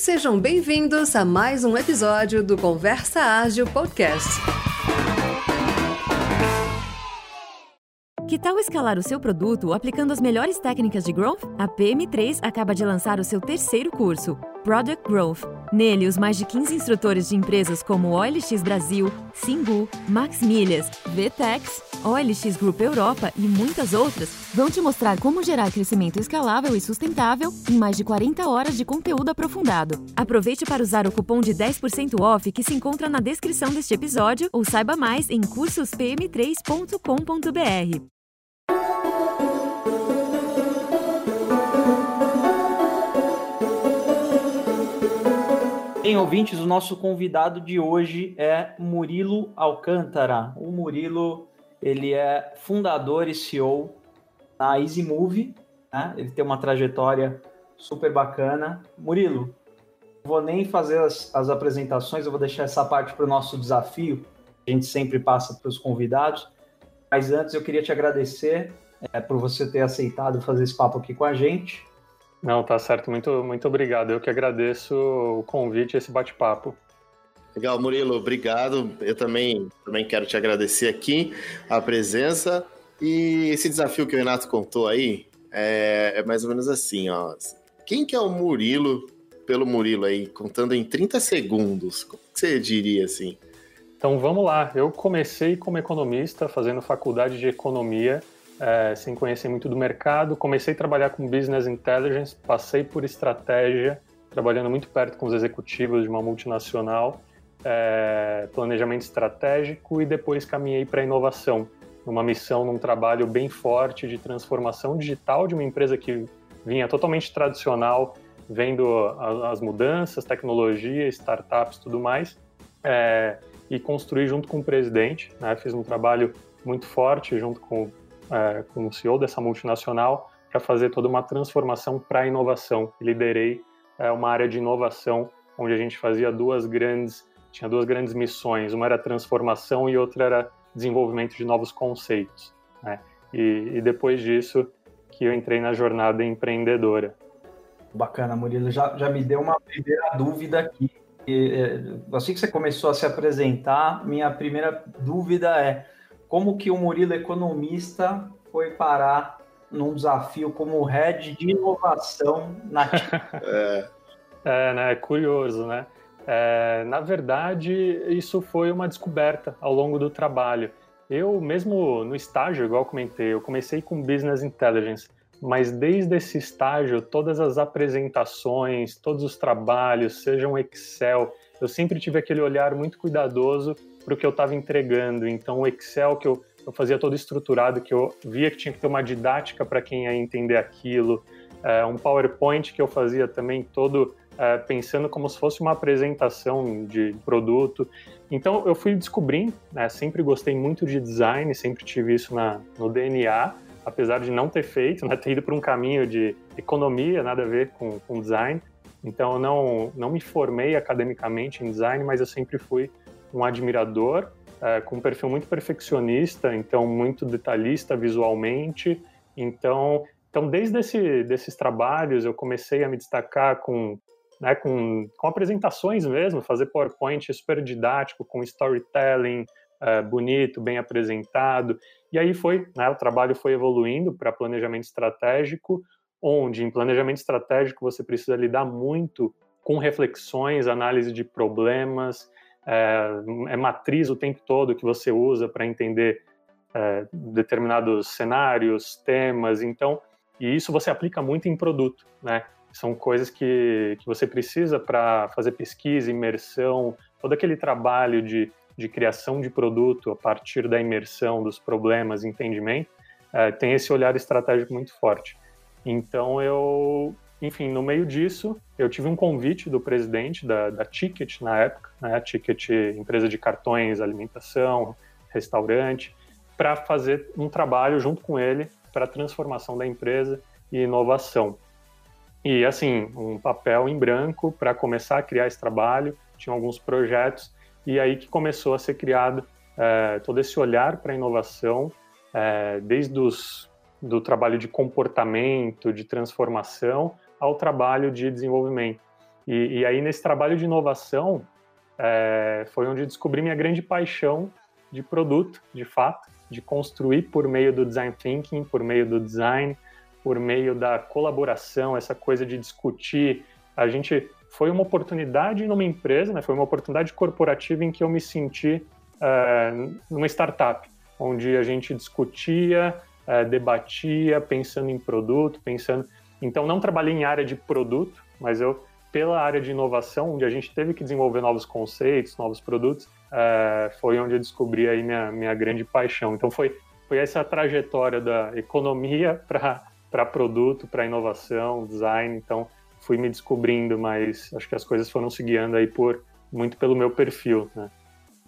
Sejam bem-vindos a mais um episódio do Conversa Ágil Podcast. Que tal escalar o seu produto aplicando as melhores técnicas de growth? A PM3 acaba de lançar o seu terceiro curso, Product Growth. Nele, os mais de 15 instrutores de empresas como OLX Brasil, Singu, Max Milhas, VTEX, OLX Group Europa e muitas outras vão te mostrar como gerar crescimento escalável e sustentável em mais de 40 horas de conteúdo aprofundado. Aproveite para usar o cupom de 10% off que se encontra na descrição deste episódio ou saiba mais em cursospm3.com.br. Bem, ouvintes, o nosso convidado de hoje é Murilo Alcântara. O Murilo, ele é fundador e CEO da EasyMove, né? Ele tem uma trajetória super bacana. Murilo, vou nem fazer as, as apresentações, eu vou deixar essa parte para o nosso desafio, a gente sempre passa para os convidados. Mas antes eu queria te agradecer é, por você ter aceitado fazer esse papo aqui com a gente. Não, tá certo. Muito, muito obrigado. Eu que agradeço o convite e esse bate-papo. Legal, Murilo, obrigado. Eu também, também quero te agradecer aqui a presença. E esse desafio que o Renato contou aí é, é mais ou menos assim, ó. Quem que é o Murilo pelo Murilo aí, contando em 30 segundos? Como você diria assim? Então vamos lá. Eu comecei como economista, fazendo faculdade de economia é, sem conhecer muito do mercado. Comecei a trabalhar com business intelligence, passei por estratégia, trabalhando muito perto com os executivos de uma multinacional, é, planejamento estratégico e depois caminhei para inovação, numa missão, num trabalho bem forte de transformação digital de uma empresa que vinha totalmente tradicional, vendo as mudanças, tecnologia, startups, tudo mais, é, e construir junto com o presidente. Né? Fiz um trabalho muito forte junto com é, como CEO dessa multinacional para fazer toda uma transformação para a inovação. Liderei é, uma área de inovação onde a gente fazia duas grandes, tinha duas grandes missões. Uma era transformação e outra era desenvolvimento de novos conceitos. Né? E, e depois disso que eu entrei na jornada empreendedora. Bacana, Murilo. Já, já me deu uma primeira dúvida aqui. E, é, assim que você começou a se apresentar, minha primeira dúvida é como que o Murilo economista foi parar num desafio como head de inovação na é. é, né? É curioso, né? É, na verdade, isso foi uma descoberta ao longo do trabalho. Eu, mesmo no estágio, igual comentei, eu comecei com Business Intelligence, mas desde esse estágio, todas as apresentações, todos os trabalhos, sejam Excel, eu sempre tive aquele olhar muito cuidadoso para o que eu estava entregando. Então, o Excel que eu, eu fazia todo estruturado, que eu via que tinha que ter uma didática para quem ia entender aquilo, é, um PowerPoint que eu fazia também todo é, pensando como se fosse uma apresentação de produto. Então, eu fui descobrindo, né, sempre gostei muito de design, sempre tive isso na, no DNA, apesar de não ter feito, né, ter ido para um caminho de economia, nada a ver com, com design. Então, eu não, não me formei academicamente em design, mas eu sempre fui um admirador, é, com um perfil muito perfeccionista, então muito detalhista visualmente. Então, então desde esse, desses trabalhos eu comecei a me destacar com, né, com, com apresentações mesmo, fazer PowerPoint super didático, com storytelling é, bonito, bem apresentado. E aí foi, né, o trabalho foi evoluindo para planejamento estratégico, onde em planejamento estratégico você precisa lidar muito com reflexões, análise de problemas, é, é matriz o tempo todo que você usa para entender é, determinados cenários, temas, então, e isso você aplica muito em produto, né? São coisas que, que você precisa para fazer pesquisa, imersão, todo aquele trabalho de, de criação de produto a partir da imersão dos problemas, entendimento, é, tem esse olhar estratégico muito forte. Então eu enfim, no meio disso, eu tive um convite do presidente da, da Ticket na época, né, Ticket, empresa de cartões, alimentação, restaurante, para fazer um trabalho junto com ele para a transformação da empresa e inovação. E, assim, um papel em branco para começar a criar esse trabalho, tinha alguns projetos, e aí que começou a ser criado é, todo esse olhar para a inovação, é, desde os, do trabalho de comportamento, de transformação, ao trabalho de desenvolvimento. E, e aí, nesse trabalho de inovação, é, foi onde descobri minha grande paixão de produto, de fato, de construir por meio do design thinking, por meio do design, por meio da colaboração, essa coisa de discutir. A gente foi uma oportunidade numa empresa, né? Foi uma oportunidade corporativa em que eu me senti uh, numa startup, onde a gente discutia, uh, debatia, pensando em produto, pensando. Então, não trabalhei em área de produto, mas eu pela área de inovação, onde a gente teve que desenvolver novos conceitos, novos produtos, uh, foi onde eu descobri aí minha, minha grande paixão. Então foi, foi essa trajetória da economia para produto, para inovação, design. Então fui me descobrindo, mas acho que as coisas foram se guiando aí por muito pelo meu perfil, né?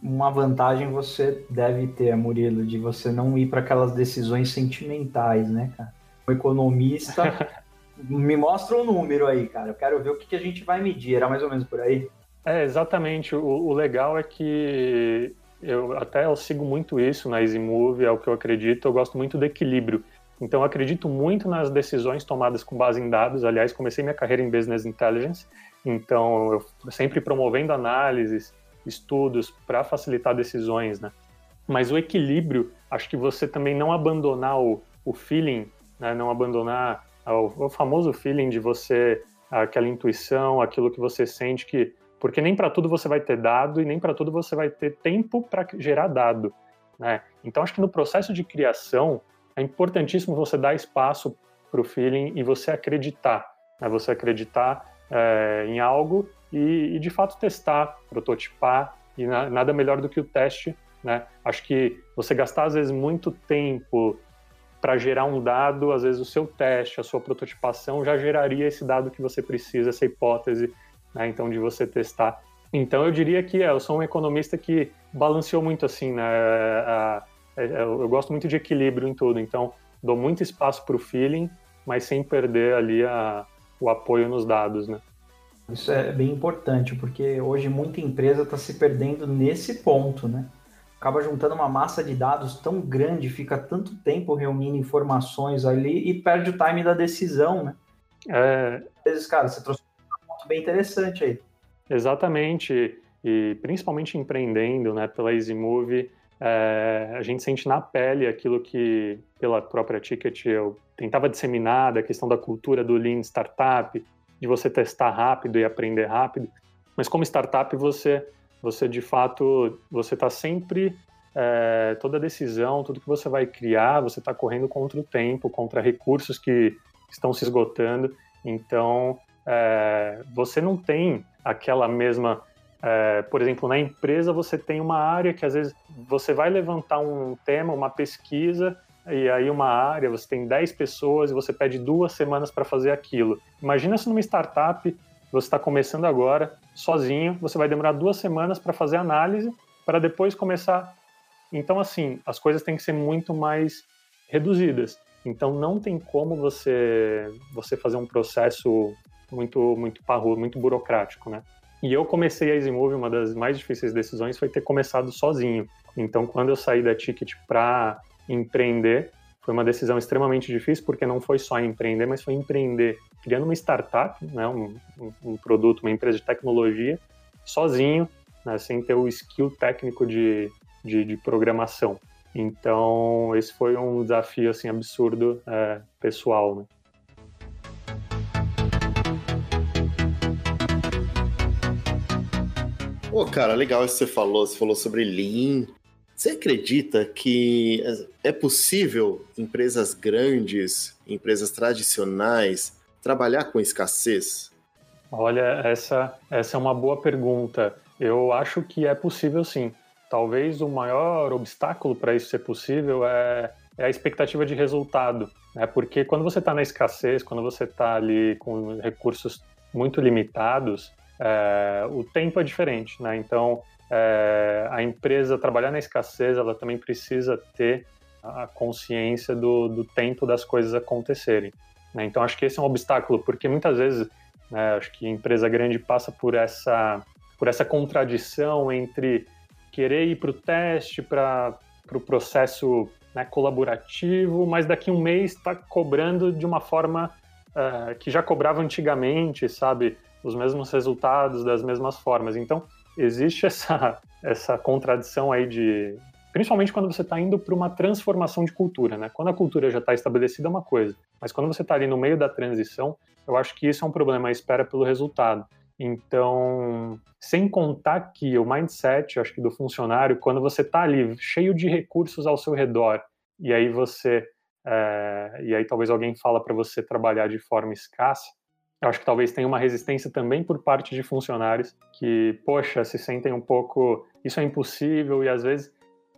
Uma vantagem você deve ter, Murilo, de você não ir para aquelas decisões sentimentais, né, cara? O economista me mostra um número aí, cara. Eu quero ver o que, que a gente vai medir. Era mais ou menos por aí? É, exatamente. O, o legal é que eu até eu sigo muito isso na EasyMove, é o que eu acredito. Eu gosto muito do equilíbrio. Então, eu acredito muito nas decisões tomadas com base em dados. Aliás, comecei minha carreira em Business Intelligence, então eu sempre promovendo análises, estudos para facilitar decisões, né? Mas o equilíbrio, acho que você também não abandonar o, o feeling, né? não abandonar o, o famoso feeling de você, aquela intuição, aquilo que você sente que porque nem para tudo você vai ter dado e nem para tudo você vai ter tempo para gerar dado, né? Então acho que no processo de criação é importantíssimo você dar espaço para o feeling e você acreditar, né? Você acreditar é, em algo e, e, de fato testar, prototipar e na, nada melhor do que o teste, né? Acho que você gastar às vezes muito tempo para gerar um dado, às vezes o seu teste, a sua prototipação já geraria esse dado que você precisa, essa hipótese né? Então, de você testar. Então, eu diria que é, eu sou um economista que balanceou muito assim, né? A, a, eu gosto muito de equilíbrio em tudo, então dou muito espaço para o feeling, mas sem perder ali a, o apoio nos dados, né? Isso é bem importante, porque hoje muita empresa está se perdendo nesse ponto, né? Acaba juntando uma massa de dados tão grande, fica tanto tempo reunindo informações ali e perde o time da decisão, né? É... Às vezes, cara, você trouxe ponto bem interessante aí. Exatamente, e principalmente empreendendo, né, pela EasyMove, é, a gente sente na pele aquilo que, pela própria Ticket, eu tentava disseminar, da questão da cultura do Lean Startup, de você testar rápido e aprender rápido, mas como startup você, você de fato, você está sempre, é, toda decisão, tudo que você vai criar, você está correndo contra o tempo, contra recursos que estão se esgotando, então é, você não tem aquela mesma. É, por exemplo, na empresa você tem uma área que às vezes você vai levantar um tema, uma pesquisa, e aí uma área, você tem 10 pessoas e você pede duas semanas para fazer aquilo. Imagina se numa startup você está começando agora, sozinho, você vai demorar duas semanas para fazer análise, para depois começar. Então, assim, as coisas têm que ser muito mais reduzidas. Então, não tem como você, você fazer um processo muito, muito parrudo, muito burocrático, né? E eu comecei a EasyMove, uma das mais difíceis decisões foi ter começado sozinho. Então, quando eu saí da Ticket para empreender, foi uma decisão extremamente difícil, porque não foi só empreender, mas foi empreender criando uma startup, né, um, um produto, uma empresa de tecnologia, sozinho, né, sem ter o skill técnico de, de, de, programação. Então, esse foi um desafio assim absurdo é, pessoal. Né? Pô, cara, legal isso que você falou. Você falou sobre Lean. Você acredita que é possível empresas grandes, empresas tradicionais, trabalhar com escassez? Olha, essa, essa é uma boa pergunta. Eu acho que é possível sim. Talvez o maior obstáculo para isso ser possível é, é a expectativa de resultado. Né? Porque quando você está na escassez, quando você está ali com recursos muito limitados, é, o tempo é diferente, né? Então, é, a empresa trabalhar na escassez, ela também precisa ter a consciência do, do tempo das coisas acontecerem. Né? Então, acho que esse é um obstáculo, porque muitas vezes, né, acho que empresa grande passa por essa, por essa contradição entre querer ir para o teste, para o pro processo né, colaborativo, mas daqui um mês está cobrando de uma forma uh, que já cobrava antigamente, sabe? os mesmos resultados das mesmas formas. Então, existe essa, essa contradição aí de. Principalmente quando você está indo para uma transformação de cultura, né? Quando a cultura já está estabelecida é uma coisa, mas quando você está ali no meio da transição, eu acho que isso é um problema, a espera pelo resultado. Então, sem contar que o mindset, acho que do funcionário, quando você está ali cheio de recursos ao seu redor, e aí você, é, e aí talvez alguém fala para você trabalhar de forma escassa, eu acho que talvez tenha uma resistência também por parte de funcionários que, poxa, se sentem um pouco, isso é impossível e às vezes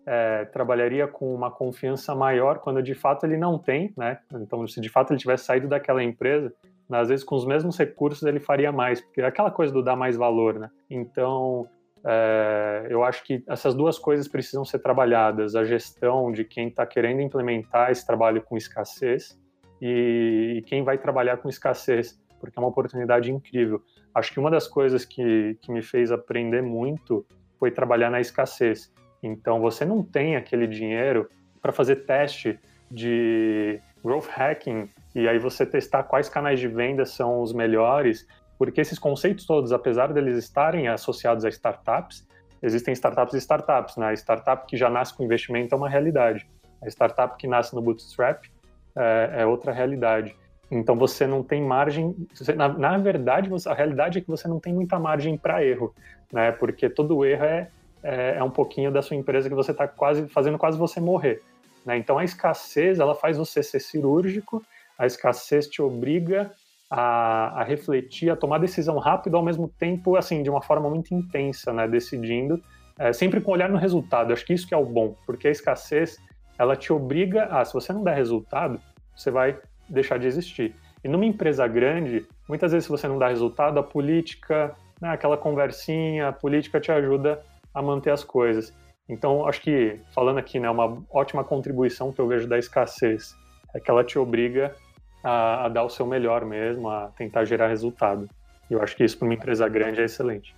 é, trabalharia com uma confiança maior quando de fato ele não tem, né? Então, se de fato ele tivesse saído daquela empresa, às vezes com os mesmos recursos ele faria mais, porque é aquela coisa do dar mais valor, né? Então, é, eu acho que essas duas coisas precisam ser trabalhadas: a gestão de quem está querendo implementar esse trabalho com escassez e, e quem vai trabalhar com escassez porque é uma oportunidade incrível. Acho que uma das coisas que, que me fez aprender muito foi trabalhar na escassez. Então, você não tem aquele dinheiro para fazer teste de growth hacking e aí você testar quais canais de venda são os melhores, porque esses conceitos todos, apesar deles estarem associados a startups, existem startups e startups. Né? A startup que já nasce com investimento é uma realidade. A startup que nasce no bootstrap é, é outra realidade. Então você não tem margem. Na, na verdade, você, a realidade é que você não tem muita margem para erro, né? Porque todo erro é, é, é, um pouquinho da sua empresa que você está quase fazendo quase você morrer. Né? Então a escassez ela faz você ser cirúrgico. A escassez te obriga a, a refletir, a tomar decisão rápido, ao mesmo tempo, assim, de uma forma muito intensa, né? Decidindo, é, sempre com olhar no resultado. Acho que isso que é o bom, porque a escassez ela te obriga a, se você não der resultado, você vai deixar de existir. E numa empresa grande, muitas vezes se você não dá resultado, a política, né, aquela conversinha, a política te ajuda a manter as coisas. Então, acho que, falando aqui, né, uma ótima contribuição que eu vejo da escassez é que ela te obriga a, a dar o seu melhor mesmo, a tentar gerar resultado. E eu acho que isso para uma empresa grande é excelente.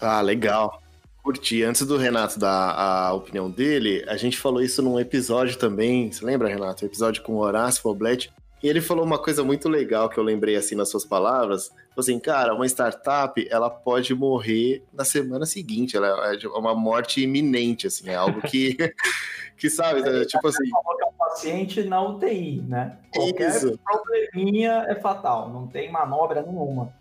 Ah, legal. Curti. Antes do Renato dar a opinião dele, a gente falou isso num episódio também. Você lembra, Renato? O episódio com Horácio Foblet. E ele falou uma coisa muito legal que eu lembrei assim nas suas palavras. Assim, cara, uma startup, ela pode morrer na semana seguinte. Ela é uma morte iminente, assim. É algo que, que sabe, é, tipo assim... Coloca o paciente na UTI, né? Qualquer Isso. probleminha é fatal. Não tem manobra nenhuma.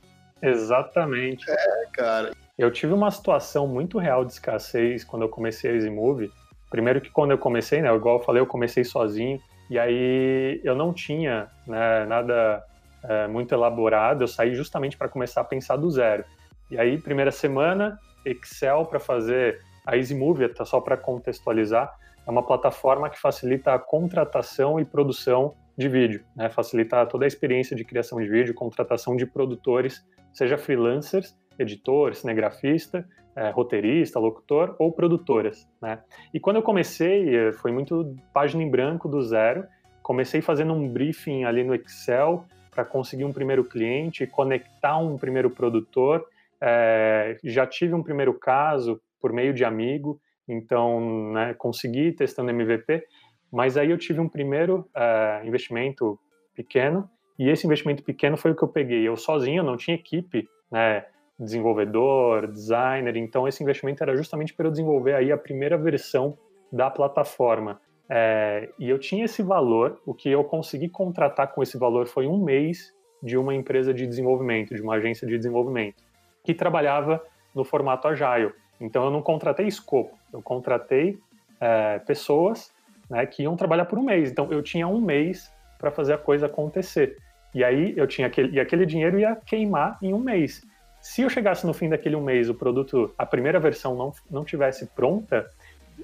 Exatamente. É, cara. Eu tive uma situação muito real de escassez quando eu comecei a EasyMove. Primeiro que quando eu comecei, né, igual eu falei, eu comecei sozinho. E aí eu não tinha né, nada é, muito elaborado, eu saí justamente para começar a pensar do zero. E aí, primeira semana, Excel para fazer a EasyMovie, tá só para contextualizar, é uma plataforma que facilita a contratação e produção de vídeo, né? facilita toda a experiência de criação de vídeo, contratação de produtores, seja freelancers, editor, cinegrafista, é, roteirista, locutor ou produtoras, né? E quando eu comecei, eh, foi muito página em branco do zero. Comecei fazendo um briefing ali no Excel para conseguir um primeiro cliente, conectar um primeiro produtor. É, já tive um primeiro caso por meio de amigo, então né, consegui testando MVP. Mas aí eu tive um primeiro é, investimento pequeno e esse investimento pequeno foi o que eu peguei. Eu sozinho, não tinha equipe, né? Desenvolvedor, designer. Então, esse investimento era justamente para eu desenvolver aí a primeira versão da plataforma. É, e eu tinha esse valor, o que eu consegui contratar com esse valor foi um mês de uma empresa de desenvolvimento, de uma agência de desenvolvimento, que trabalhava no formato Agile. Então, eu não contratei escopo, eu contratei é, pessoas né, que iam trabalhar por um mês. Então, eu tinha um mês para fazer a coisa acontecer. E aí, eu tinha aquele, e aquele dinheiro ia queimar em um mês. Se eu chegasse no fim daquele um mês, o produto, a primeira versão não, não tivesse pronta,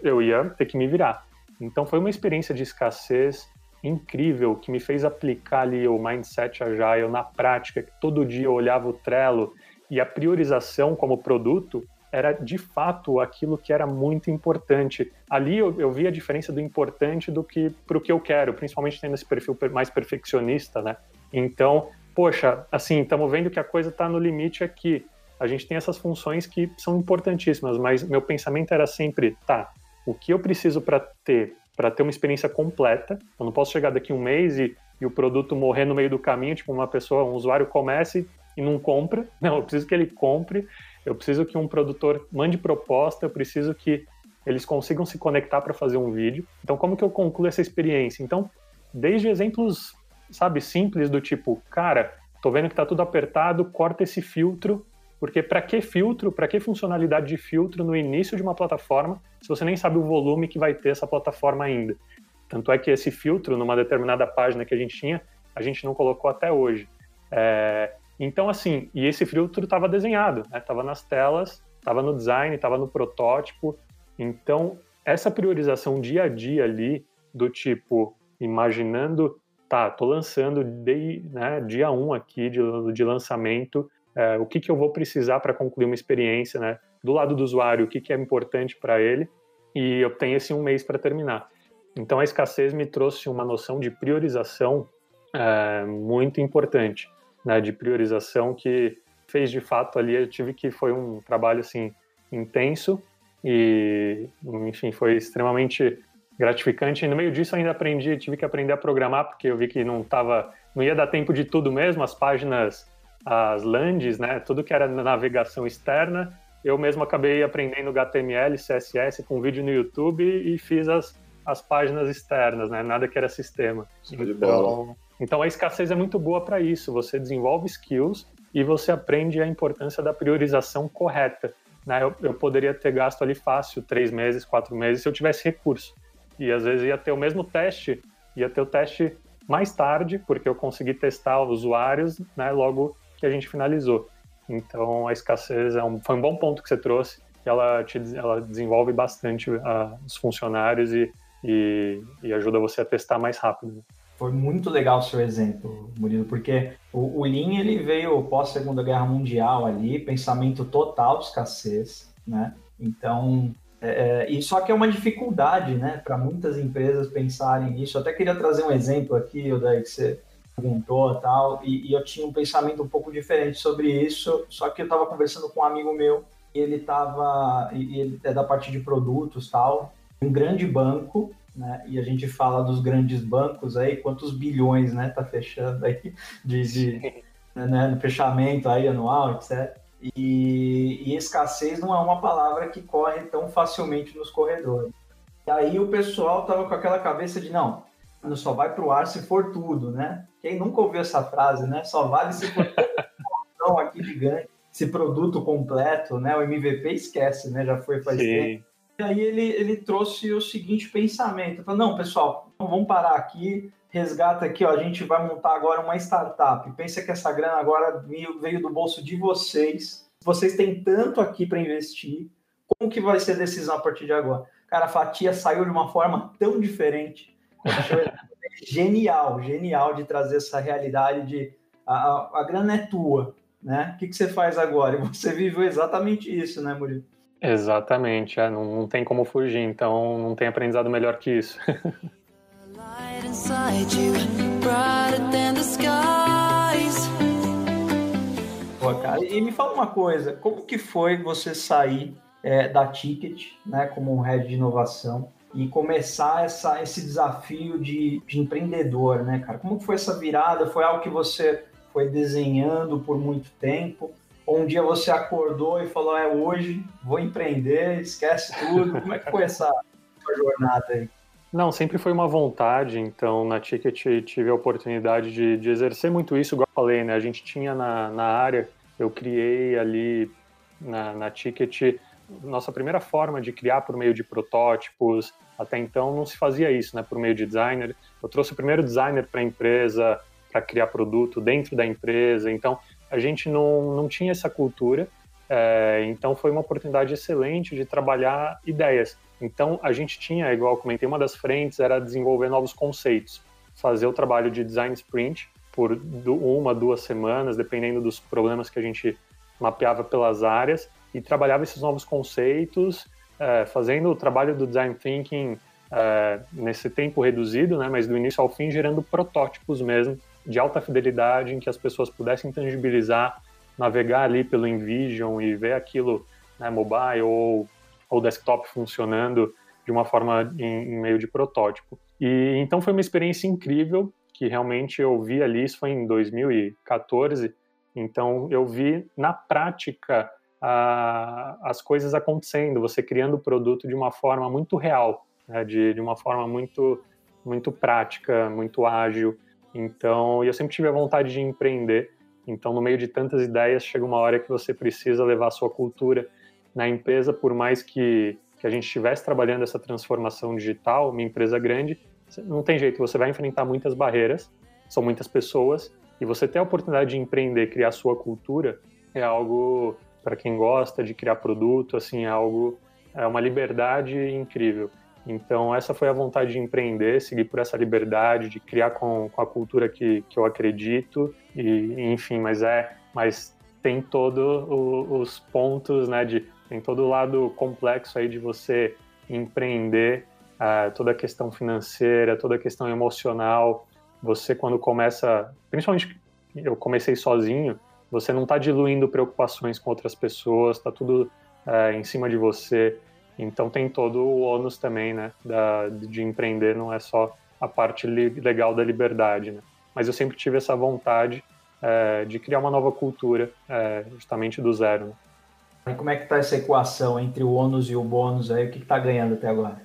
eu ia ter que me virar. Então foi uma experiência de escassez incrível que me fez aplicar ali o mindset agile na prática, que todo dia eu olhava o Trello e a priorização como produto era de fato aquilo que era muito importante. Ali eu, eu vi a diferença do importante do que para o que eu quero, principalmente tendo esse perfil mais perfeccionista, né? Então poxa, assim, estamos vendo que a coisa está no limite aqui. A gente tem essas funções que são importantíssimas, mas meu pensamento era sempre, tá, o que eu preciso para ter, para ter uma experiência completa? Eu não posso chegar daqui um mês e, e o produto morrer no meio do caminho, tipo uma pessoa, um usuário começa e e não compra. Não, eu preciso que ele compre. Eu preciso que um produtor mande proposta. Eu preciso que eles consigam se conectar para fazer um vídeo. Então, como que eu concluo essa experiência? Então, desde exemplos, sabe, simples do tipo, cara, tô vendo que tá tudo apertado, corta esse filtro, porque para que filtro, para que funcionalidade de filtro no início de uma plataforma, se você nem sabe o volume que vai ter essa plataforma ainda? Tanto é que esse filtro, numa determinada página que a gente tinha, a gente não colocou até hoje. É, então, assim, e esse filtro estava desenhado, estava né? nas telas, estava no design, estava no protótipo, então, essa priorização dia a dia ali, do tipo, imaginando, tá, tô lançando de, né, dia 1 um aqui de, de lançamento, é, o que, que eu vou precisar para concluir uma experiência, né? Do lado do usuário, o que, que é importante para ele, e eu tenho esse um mês para terminar. Então, a escassez me trouxe uma noção de priorização é, muito importante, né? De priorização que fez de fato ali, eu tive que foi um trabalho assim intenso, e, enfim, foi extremamente gratificante. E no meio disso, ainda aprendi, tive que aprender a programar, porque eu vi que não tava, não ia dar tempo de tudo mesmo, as páginas, as lands, né, tudo que era navegação externa, eu mesmo acabei aprendendo HTML, CSS com vídeo no YouTube e fiz as, as páginas externas, né, nada que era sistema. Então, então a escassez é muito boa para isso, você desenvolve skills e você aprende a importância da priorização correta né, eu, eu poderia ter gasto ali fácil três meses, quatro meses se eu tivesse recurso. E às vezes ia ter o mesmo teste, ia ter o teste mais tarde, porque eu consegui testar usuários né, logo que a gente finalizou. Então a escassez é um, foi um bom ponto que você trouxe, ela, te, ela desenvolve bastante uh, os funcionários e, e, e, ajuda você a testar mais rápido. Foi muito legal o seu exemplo, Murilo, porque o, o Lean ele veio pós Segunda Guerra Mundial ali, pensamento total de escassez, né? Então, é, é e só que é uma dificuldade, né, para muitas empresas pensarem nisso. Eu até queria trazer um exemplo aqui, o daí que você perguntou tal, e, e, eu tinha um pensamento um pouco diferente sobre isso. Só que eu estava conversando com um amigo meu, e ele estava, e ele é da parte de produtos tal, um grande banco né? E a gente fala dos grandes bancos aí, quantos bilhões, né, tá fechando aí de, de né, no fechamento aí anual, etc. E, e, escassez não é uma palavra que corre tão facilmente nos corredores. E aí o pessoal tava com aquela cabeça de não, só vai pro ar se for tudo, né? Quem nunca ouviu essa frase, né? Só vale se for tudo aqui gigante, esse produto completo, né? O MVP esquece, né? Já foi faz Sim. tempo. Aí ele, ele trouxe o seguinte pensamento: falou, não, pessoal, vamos parar aqui, resgata aqui, ó, a gente vai montar agora uma startup. Pensa que essa grana agora veio do bolso de vocês. Vocês têm tanto aqui para investir. Como que vai ser a decisão a partir de agora? Cara, a fatia saiu de uma forma tão diferente. genial, genial de trazer essa realidade de a, a, a grana é tua, né? O que, que você faz agora? E você viveu exatamente isso, né, Murilo? Exatamente, é, não, não tem como fugir, então não tem aprendizado melhor que isso. Pô, cara, e me fala uma coisa, como que foi você sair é, da Ticket, né, como um head de inovação, e começar essa, esse desafio de, de empreendedor, né, cara? Como que foi essa virada? Foi algo que você foi desenhando por muito tempo? Ou um dia você acordou e falou, é hoje, vou empreender, esquece tudo. Como é que foi essa jornada aí? Não, sempre foi uma vontade, então na Ticket tive a oportunidade de, de exercer muito isso, igual eu falei, né? A gente tinha na, na área, eu criei ali na, na Ticket nossa primeira forma de criar por meio de protótipos. Até então não se fazia isso, né? Por meio de designer. Eu trouxe o primeiro designer para a empresa, para criar produto dentro da empresa. Então a gente não, não tinha essa cultura, é, então foi uma oportunidade excelente de trabalhar ideias. Então a gente tinha, igual comentei, uma das frentes era desenvolver novos conceitos, fazer o trabalho de design sprint por uma, duas semanas, dependendo dos problemas que a gente mapeava pelas áreas, e trabalhava esses novos conceitos, é, fazendo o trabalho do design thinking é, nesse tempo reduzido, né, mas do início ao fim gerando protótipos mesmo de alta fidelidade em que as pessoas pudessem tangibilizar, navegar ali pelo InVision e ver aquilo né, mobile ou, ou desktop funcionando de uma forma em, em, meio de protótipo. E então foi uma experiência incrível que realmente eu vi ali, isso foi em 2014, Então, eu vi na prática a, as coisas acontecendo, você criando o produto de uma forma muito real, né? de, de uma forma muito, muito prática, muito ágil. Então, eu sempre tive a vontade de empreender. Então, no meio de tantas ideias, chega uma hora que você precisa levar a sua cultura na empresa, por mais que, que a gente estivesse trabalhando essa transformação digital, uma empresa grande, não tem jeito, você vai enfrentar muitas barreiras, são muitas pessoas, e você ter a oportunidade de empreender, criar sua cultura, é algo para quem gosta de criar produto, assim, é algo é uma liberdade incrível. Então essa foi a vontade de empreender, seguir por essa liberdade, de criar com, com a cultura que, que eu acredito e enfim, mas é, mas tem todos os pontos, né, de tem todo o lado complexo aí de você empreender, uh, toda a questão financeira, toda a questão emocional, você quando começa, principalmente eu comecei sozinho, você não está diluindo preocupações com outras pessoas, está tudo é, em cima de você. Então tem todo o ônus também, né, da, de empreender, não é só a parte legal da liberdade, né? Mas eu sempre tive essa vontade é, de criar uma nova cultura, é, justamente do zero. Né? E como é que está essa equação entre o ônus e o bônus aí? O que está ganhando até agora?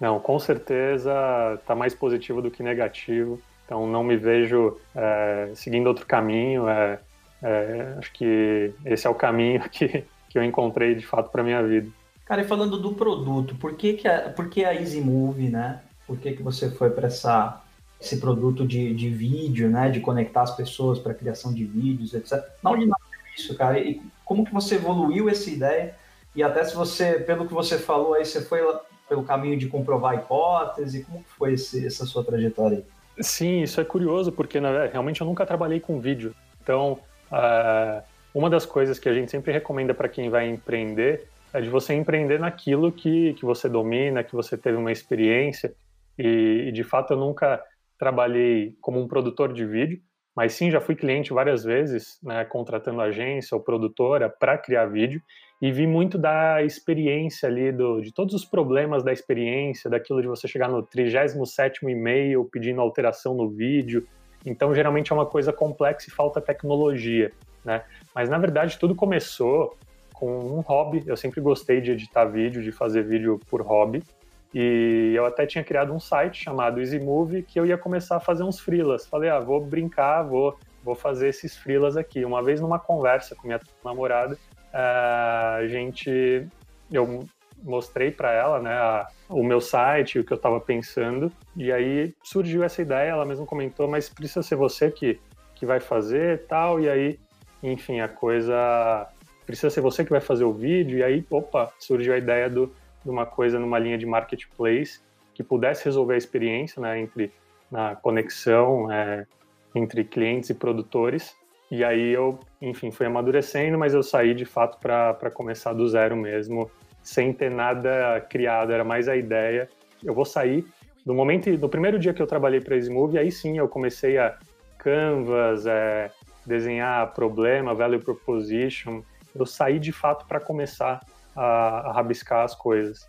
Não, com certeza está mais positivo do que negativo. Então não me vejo é, seguindo outro caminho. É, é, acho que esse é o caminho que, que eu encontrei de fato para minha vida. Cara, e falando do produto, por que, que, a, por que a Easy Move, né? Por que, que você foi para esse produto de, de vídeo, né? De conectar as pessoas para criação de vídeos, etc. Não de nada isso, cara. E como que você evoluiu essa ideia? E até se você, pelo que você falou aí, você foi pelo caminho de comprovar a hipótese, como que foi esse, essa sua trajetória? Sim, isso é curioso, porque né, realmente eu nunca trabalhei com vídeo. Então, uh, uma das coisas que a gente sempre recomenda para quem vai empreender é de você empreender naquilo que, que você domina, que você teve uma experiência. E, e de fato, eu nunca trabalhei como um produtor de vídeo, mas sim já fui cliente várias vezes, né, contratando agência ou produtora para criar vídeo e vi muito da experiência ali, do, de todos os problemas da experiência, daquilo de você chegar no 37 e-mail pedindo alteração no vídeo. Então, geralmente é uma coisa complexa e falta tecnologia, né? Mas, na verdade, tudo começou com um hobby. Eu sempre gostei de editar vídeo, de fazer vídeo por hobby. E eu até tinha criado um site chamado EasyMovie que eu ia começar a fazer uns freelas. Falei, ah, vou brincar, vou, vou fazer esses freelas aqui. Uma vez numa conversa com minha namorada, a gente eu mostrei para ela, né, a, o meu site, o que eu estava pensando, e aí surgiu essa ideia, ela mesma comentou, mas precisa ser você que, que vai fazer tal, e aí, enfim, a coisa precisa ser você que vai fazer o vídeo, e aí, opa, surgiu a ideia do, de uma coisa numa linha de marketplace que pudesse resolver a experiência, né, entre na conexão é, entre clientes e produtores, e aí eu, enfim, fui amadurecendo, mas eu saí de fato para começar do zero mesmo, sem ter nada criado, era mais a ideia. Eu vou sair. No momento, no primeiro dia que eu trabalhei para Smooth, aí sim eu comecei a canvas, é, desenhar problema, value proposition. Eu saí de fato para começar a, a rabiscar as coisas.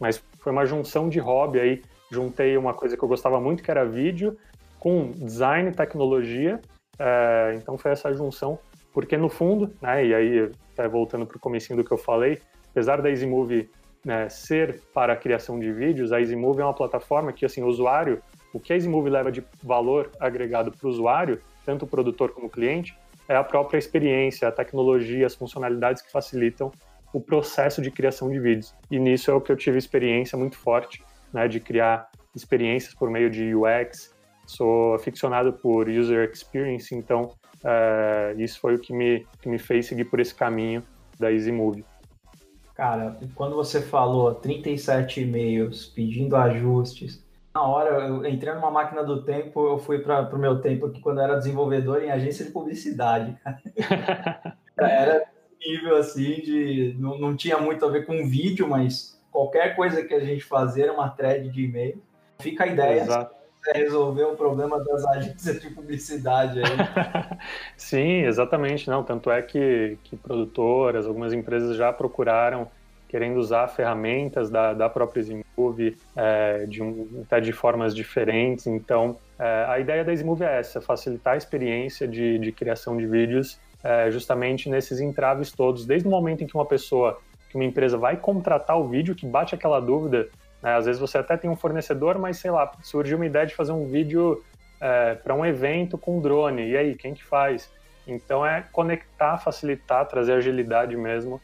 Mas foi uma junção de hobby aí. Juntei uma coisa que eu gostava muito, que era vídeo, com design e tecnologia é, então foi essa junção, porque no fundo, né, e aí voltando para o comecinho do que eu falei, apesar da EasyMovie né, ser para a criação de vídeos, a EasyMovie é uma plataforma que, assim, o usuário, o que a EasyMovie leva de valor agregado para o usuário, tanto o produtor como o cliente, é a própria experiência, a tecnologia, as funcionalidades que facilitam o processo de criação de vídeos. E nisso é o que eu tive experiência muito forte, né, de criar experiências por meio de UX, sou aficionado por user experience, então uh, isso foi o que me, que me fez seguir por esse caminho da EasyMove. Cara, quando você falou 37 e-mails pedindo ajustes, na hora eu entrei numa máquina do tempo, eu fui para o meu tempo aqui quando eu era desenvolvedor em agência de publicidade. era nível assim de. Não, não tinha muito a ver com vídeo, mas qualquer coisa que a gente fazia era uma thread de e-mail. Fica a ideia. Exato resolver o problema das agências de publicidade aí. Sim, exatamente. Não, tanto é que, que produtoras, algumas empresas já procuraram querendo usar ferramentas da, da própria Smove é, de um, até de formas diferentes. Então, é, a ideia da Smove é essa, facilitar a experiência de, de criação de vídeos é, justamente nesses entraves todos, desde o momento em que uma pessoa, que uma empresa vai contratar o vídeo, que bate aquela dúvida, né? às vezes você até tem um fornecedor, mas sei lá, surgiu uma ideia de fazer um vídeo é, para um evento com drone, e aí, quem que faz? Então é conectar, facilitar, trazer agilidade mesmo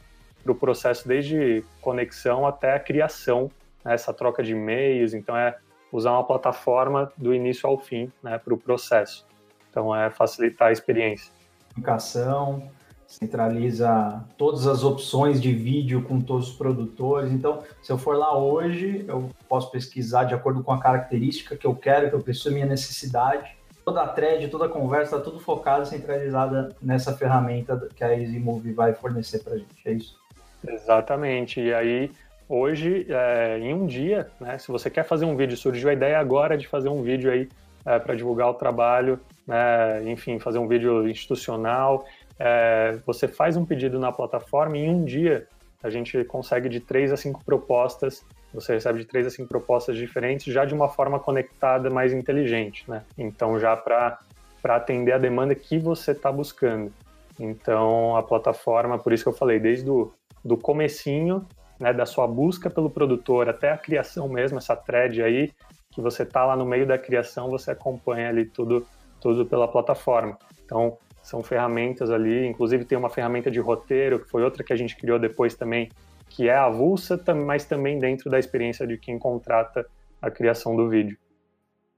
para o processo, desde conexão até a criação, né? essa troca de e-mails, então é usar uma plataforma do início ao fim né, para o processo. Então é facilitar a experiência comunicação, centraliza todas as opções de vídeo com todos os produtores. Então, se eu for lá hoje, eu posso pesquisar de acordo com a característica que eu quero, que eu preciso, minha necessidade. Toda a thread, toda a conversa, está tudo focado, centralizada nessa ferramenta que a EasyMove vai fornecer para a gente. É isso? Exatamente. E aí, hoje, é, em um dia, né, se você quer fazer um vídeo, surgiu a ideia agora de fazer um vídeo aí é, para divulgar o trabalho, né, enfim, fazer um vídeo institucional. É, você faz um pedido na plataforma e em um dia a gente consegue de três a cinco propostas, você recebe de três a cinco propostas diferentes, já de uma forma conectada, mais inteligente, né? Então, já para atender a demanda que você está buscando. Então, a plataforma, por isso que eu falei, desde o do comecinho, né, da sua busca pelo produtor até a criação mesmo, essa thread aí, que você está lá no meio da criação, você acompanha ali tudo tudo pela plataforma. Então, são ferramentas ali, inclusive tem uma ferramenta de roteiro, que foi outra que a gente criou depois também, que é avulsa, mas também dentro da experiência de quem contrata a criação do vídeo.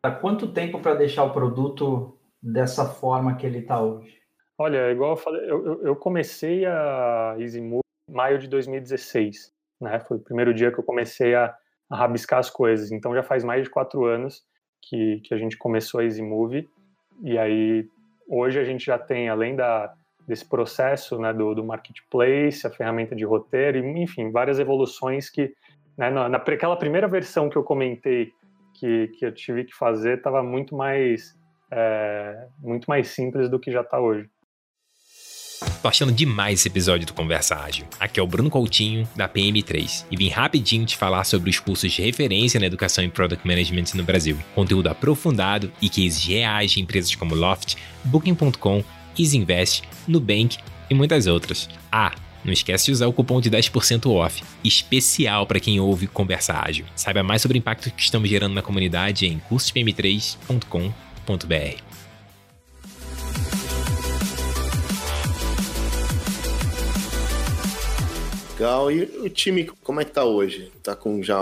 Há quanto tempo para deixar o produto dessa forma que ele está hoje? Olha, igual eu falei, eu, eu comecei a EasyMove maio de 2016, né? Foi o primeiro dia que eu comecei a, a rabiscar as coisas. Então já faz mais de quatro anos que, que a gente começou a EasyMove e aí, hoje a gente já tem, além da, desse processo né, do, do marketplace, a ferramenta de roteiro, enfim, várias evoluções que, né, na, naquela primeira versão que eu comentei que, que eu tive que fazer, estava muito mais, é, muito mais simples do que já está hoje. Tô achando demais esse episódio do Conversa Ágil. Aqui é o Bruno Coutinho, da PM3, e vim rapidinho te falar sobre os cursos de referência na educação em Product Management no Brasil. Conteúdo aprofundado e cases reais de empresas como Loft, Booking.com, EasyInvest, Nubank e muitas outras. Ah, não esquece de usar o cupom de 10% off, especial para quem ouve Conversa Ágil. Saiba mais sobre o impacto que estamos gerando na comunidade em cursospm3.com.br. legal. E o time, como é que tá hoje? Tá com já,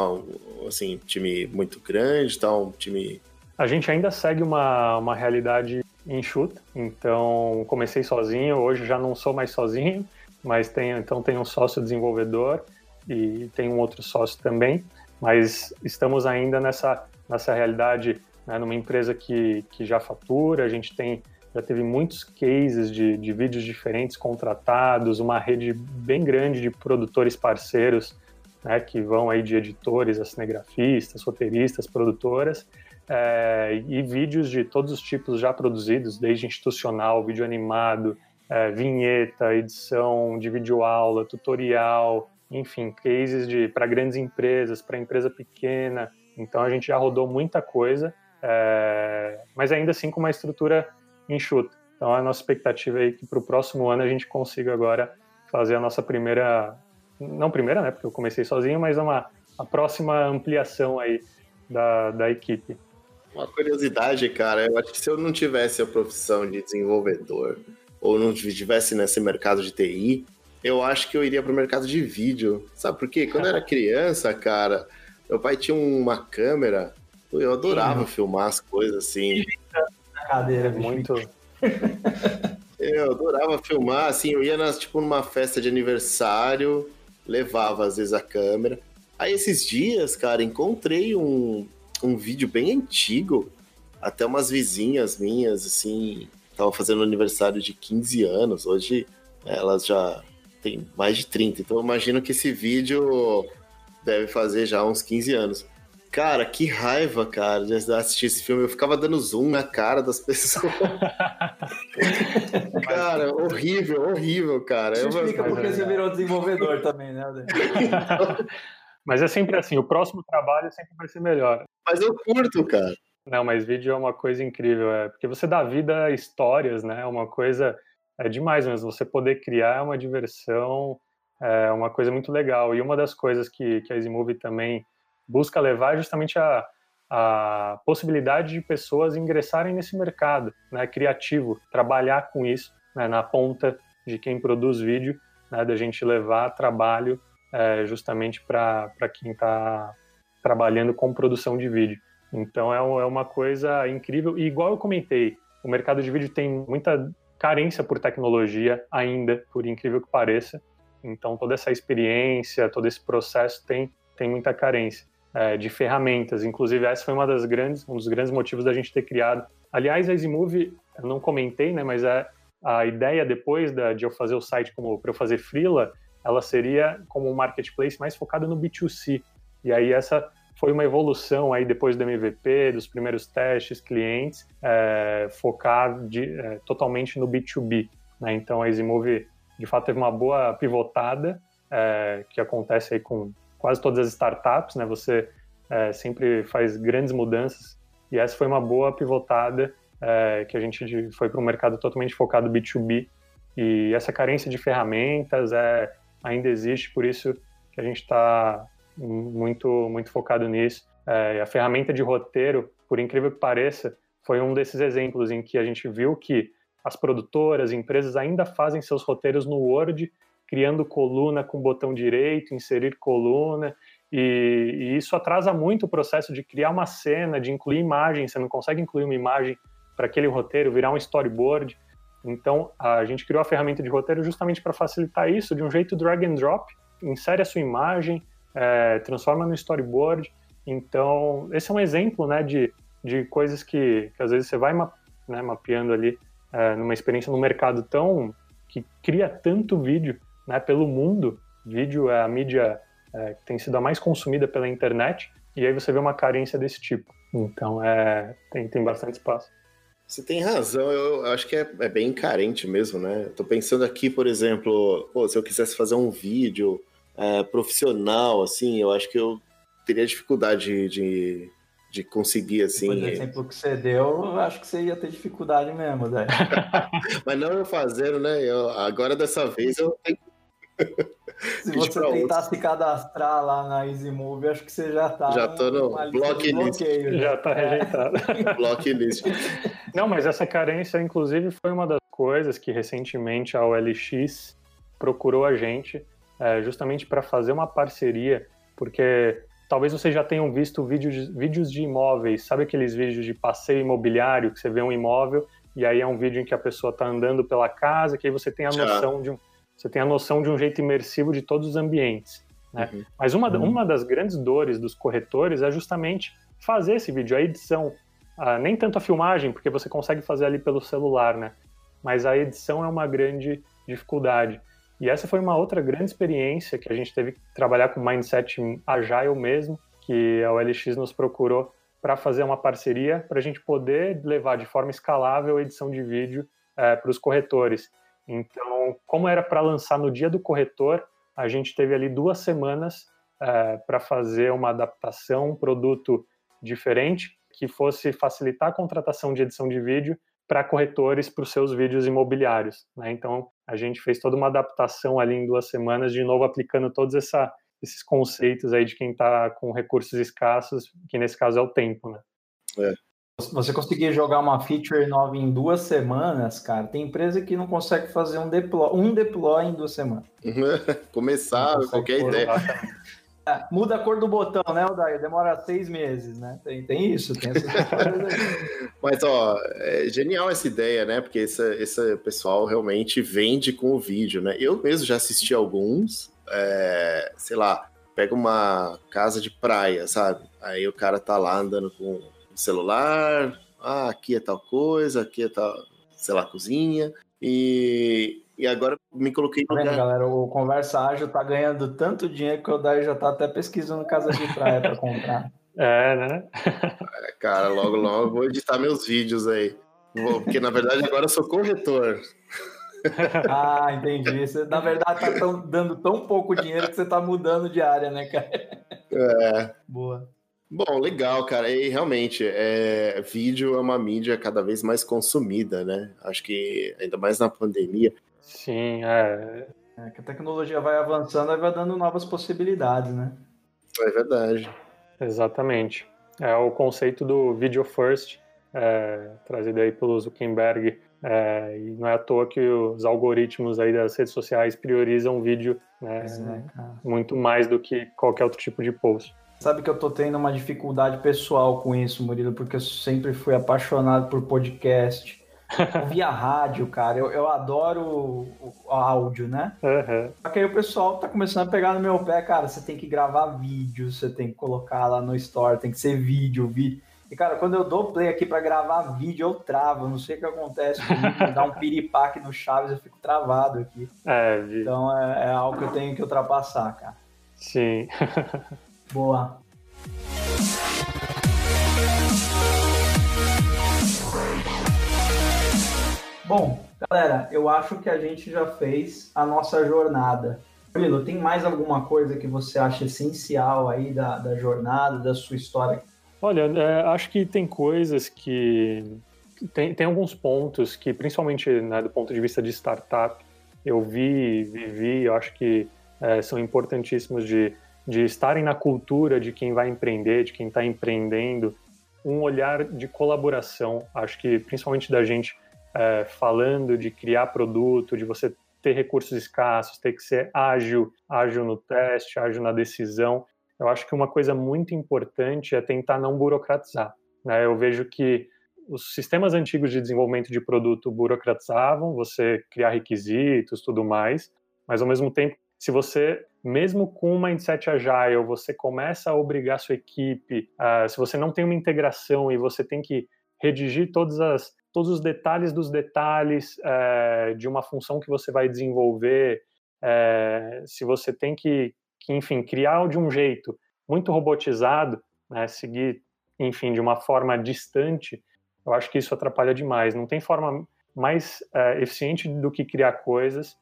assim, time muito grande, tá um time... A gente ainda segue uma, uma realidade enxuta, então comecei sozinho, hoje já não sou mais sozinho, mas tenho, então tenho um sócio desenvolvedor e tem um outro sócio também, mas estamos ainda nessa, nessa realidade, né, numa empresa que, que já fatura, a gente tem já teve muitos cases de, de vídeos diferentes contratados, uma rede bem grande de produtores parceiros, né, que vão aí de editores cinegrafistas, roteiristas, produtoras, é, e vídeos de todos os tipos já produzidos, desde institucional, vídeo animado, é, vinheta, edição de videoaula, tutorial, enfim, cases para grandes empresas, para empresa pequena. Então a gente já rodou muita coisa, é, mas ainda assim com uma estrutura enxuta. Então, a nossa expectativa é que para o próximo ano a gente consiga agora fazer a nossa primeira, não primeira, né, porque eu comecei sozinho, mas uma, a próxima ampliação aí da, da equipe. Uma curiosidade, cara, eu acho que se eu não tivesse a profissão de desenvolvedor ou não estivesse nesse mercado de TI, eu acho que eu iria para o mercado de vídeo. Sabe por quê? Quando eu era criança, cara, meu pai tinha uma câmera, eu adorava Sim. filmar as coisas assim cadeira, é muito. eu adorava filmar, assim, eu ia nas, tipo numa festa de aniversário, levava às vezes a câmera. Aí esses dias, cara, encontrei um, um vídeo bem antigo, até umas vizinhas minhas, assim, estavam fazendo aniversário de 15 anos, hoje elas já têm mais de 30, então eu imagino que esse vídeo deve fazer já uns 15 anos. Cara, que raiva, cara, de assistir esse filme. Eu ficava dando zoom na cara das pessoas. cara, horrível, horrível, cara. Explica porque você virou desenvolvedor também, né, Mas é sempre assim, o próximo trabalho sempre vai ser melhor. Mas eu curto, cara. Não, mas vídeo é uma coisa incrível, é porque você dá vida a histórias, né? É uma coisa é demais mesmo. Você poder criar uma diversão é uma coisa muito legal. E uma das coisas que, que a EasyMovie também busca levar justamente a, a possibilidade de pessoas ingressarem nesse mercado né, criativo, trabalhar com isso né, na ponta de quem produz vídeo, né, da gente levar trabalho é, justamente para quem está trabalhando com produção de vídeo. Então é, é uma coisa incrível. E igual eu comentei, o mercado de vídeo tem muita carência por tecnologia ainda, por incrível que pareça. Então toda essa experiência, todo esse processo tem, tem muita carência é, de ferramentas. Inclusive essa foi uma das grandes, um dos grandes motivos da gente ter criado. Aliás, a EasyMove, eu não comentei, né, mas é a ideia depois da, de eu fazer o site como para eu fazer freela, ela seria como um marketplace mais focado no B2C. E aí essa foi uma evolução aí depois do MVP, dos primeiros testes, clientes, é, focar de, é, totalmente no B2B. Né? Então a EasyMove de fato teve uma boa pivotada é, que acontece aí com quase todas as startups, né? Você é, sempre faz grandes mudanças e essa foi uma boa pivotada é, que a gente foi para um mercado totalmente focado B2B e essa carência de ferramentas é, ainda existe, por isso que a gente está muito muito focado nisso. É, a ferramenta de roteiro, por incrível que pareça, foi um desses exemplos em que a gente viu que as produtoras, empresas ainda fazem seus roteiros no Word, criando coluna com botão direito, inserir coluna, e, e, isso atrasa muito o processo de criar uma cena, de incluir imagem. Você não consegue incluir uma imagem para aquele roteiro, virar um storyboard. Então, a gente criou a ferramenta de roteiro justamente para facilitar isso, de um jeito drag and drop. Insere a sua imagem, é, transforma no storyboard. Então, esse é um exemplo né, de, de coisas que, que às vezes você vai né, mapeando ali é, numa experiência no mercado tão que cria tanto vídeo né, pelo mundo. Vídeo é a mídia é, que tem sido a mais consumida pela internet e aí você vê uma carência desse tipo. Então é tem, tem bastante espaço. Você tem razão, eu acho que é, é bem carente mesmo, né? Eu tô pensando aqui, por exemplo, pô, se eu quisesse fazer um vídeo é, profissional, assim, eu acho que eu teria dificuldade de, de conseguir, assim. Por exemplo que você deu, eu acho que você ia ter dificuldade mesmo, né? Mas não eu fazendo, né? Eu, agora dessa vez eu tenho. Se você tentar se cadastrar lá na EasyMove, acho que você já tá. Já tô no blocklist. Já tá rejeitado. blocklist. Não, mas essa carência, inclusive, foi uma das coisas que recentemente a OLX procurou a gente é, justamente para fazer uma parceria, porque Talvez vocês já tenham visto vídeos, vídeos de imóveis, sabe aqueles vídeos de passeio imobiliário que você vê um imóvel e aí é um vídeo em que a pessoa está andando pela casa, que aí você tem a noção de um, você tem a noção de um jeito imersivo de todos os ambientes. Né? Uhum. Mas uma, uhum. uma das grandes dores dos corretores é justamente fazer esse vídeo, a edição. Ah, nem tanto a filmagem, porque você consegue fazer ali pelo celular, né? Mas a edição é uma grande dificuldade. E essa foi uma outra grande experiência que a gente teve que trabalhar com mindset agile mesmo, que a OLX nos procurou para fazer uma parceria para a gente poder levar de forma escalável a edição de vídeo é, para os corretores. Então, como era para lançar no dia do corretor, a gente teve ali duas semanas é, para fazer uma adaptação, um produto diferente que fosse facilitar a contratação de edição de vídeo para corretores para os seus vídeos imobiliários. Né? Então, a gente fez toda uma adaptação ali em duas semanas, de novo aplicando todos essa, esses conceitos aí de quem está com recursos escassos, que nesse caso é o tempo. Né? É. Você conseguir jogar uma feature nova em duas semanas, cara, tem empresa que não consegue fazer um deploy, um deploy em duas semanas. Começar qualquer ideia. É, muda a cor do botão, né, Odair? Demora seis meses, né? Tem, tem isso, tem essas coisas Mas, ó, é genial essa ideia, né? Porque esse, esse pessoal realmente vende com o vídeo, né? Eu mesmo já assisti alguns, é, sei lá, pega uma casa de praia, sabe? Aí o cara tá lá andando com celular, ah, aqui é tal coisa, aqui é tal, sei lá, cozinha, e e agora me coloquei no tá lugar. galera, o Conversa Ágil tá ganhando tanto dinheiro que o Daí já tá até pesquisando casa de praia para comprar. É, né? É, cara, logo, logo vou editar meus vídeos aí. Vou, porque na verdade agora eu sou corretor. Ah, entendi. Você, na verdade, tá tão, dando tão pouco dinheiro que você tá mudando de área, né, cara? É. Boa. Bom, legal, cara. E realmente, é, vídeo é uma mídia cada vez mais consumida, né? Acho que ainda mais na pandemia. Sim, é. É que a tecnologia vai avançando e vai dando novas possibilidades, né? É verdade. Exatamente. É o conceito do video first, é, trazido aí pelo Zuckerberg. É, e não é à toa que os algoritmos aí das redes sociais priorizam o vídeo né, é, muito mais do que qualquer outro tipo de post. Sabe que eu tô tendo uma dificuldade pessoal com isso, Murilo, porque eu sempre fui apaixonado por podcast. Via rádio, cara. Eu, eu adoro o, o áudio, né? Uhum. Só que aí o pessoal tá começando a pegar no meu pé, cara. Você tem que gravar vídeo, você tem que colocar lá no Store, tem que ser vídeo, vídeo. E, cara, quando eu dou play aqui para gravar vídeo, eu travo. Não sei o que acontece comigo, dá um piripaque no Chaves, eu fico travado aqui. É, então é, é algo que eu tenho que ultrapassar, cara. Sim. Boa. Bom, galera, eu acho que a gente já fez a nossa jornada. Murilo, tem mais alguma coisa que você acha essencial aí da, da jornada, da sua história? Olha, é, acho que tem coisas que. Tem, tem alguns pontos que, principalmente né, do ponto de vista de startup, eu vi, vivi, eu acho que é, são importantíssimos de, de estarem na cultura de quem vai empreender, de quem está empreendendo, um olhar de colaboração. Acho que, principalmente da gente é, falando de criar produto, de você ter recursos escassos, ter que ser ágil, ágil no teste, ágil na decisão. Eu acho que uma coisa muito importante é tentar não burocratizar. Né? Eu vejo que os sistemas antigos de desenvolvimento de produto burocratizavam, você criar requisitos, tudo mais, mas ao mesmo tempo, se você, mesmo com uma mindset agile, você começa a obrigar sua equipe, uh, se você não tem uma integração e você tem que redigir todas as todos os detalhes dos detalhes é, de uma função que você vai desenvolver, é, se você tem que, que, enfim, criar de um jeito muito robotizado, né, seguir, enfim, de uma forma distante, eu acho que isso atrapalha demais. Não tem forma mais é, eficiente do que criar coisas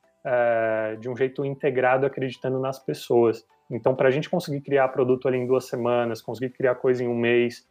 de um jeito integrado, acreditando nas pessoas. Então, para a gente conseguir criar produto ali em duas semanas, conseguir criar coisa em um mês,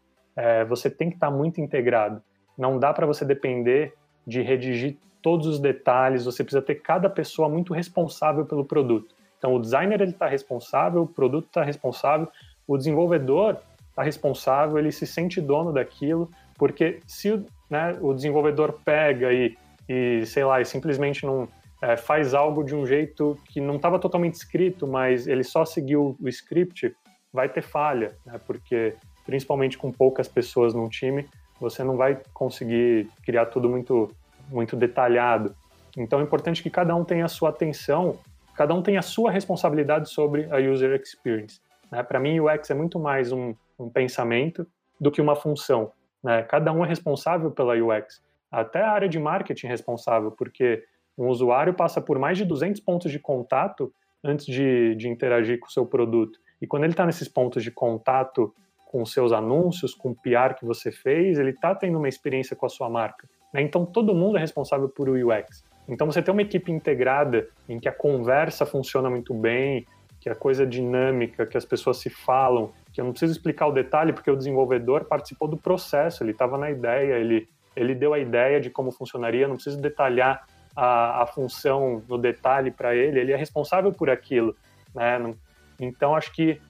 você tem que estar tá muito integrado. Não dá para você depender de redigir todos os detalhes, você precisa ter cada pessoa muito responsável pelo produto. Então, o designer está responsável, o produto está responsável, o desenvolvedor está responsável, ele se sente dono daquilo, porque se né, o desenvolvedor pega e, e, sei lá, e simplesmente não é, faz algo de um jeito que não estava totalmente escrito, mas ele só seguiu o script, vai ter falha, né, porque principalmente com poucas pessoas num time, você não vai conseguir criar tudo muito, muito detalhado. Então é importante que cada um tenha a sua atenção, cada um tenha a sua responsabilidade sobre a user experience. Né? Para mim, o UX é muito mais um, um pensamento do que uma função. Né? Cada um é responsável pela UX. Até a área de marketing é responsável, porque um usuário passa por mais de 200 pontos de contato antes de, de interagir com o seu produto. E quando ele está nesses pontos de contato com seus anúncios, com o PR que você fez, ele está tendo uma experiência com a sua marca. Né? Então todo mundo é responsável por UX. Então você tem uma equipe integrada em que a conversa funciona muito bem, que a coisa é dinâmica, que as pessoas se falam, que eu não preciso explicar o detalhe porque o desenvolvedor participou do processo, ele estava na ideia, ele, ele deu a ideia de como funcionaria, não preciso detalhar a, a função no detalhe para ele, ele é responsável por aquilo. Né? Então acho que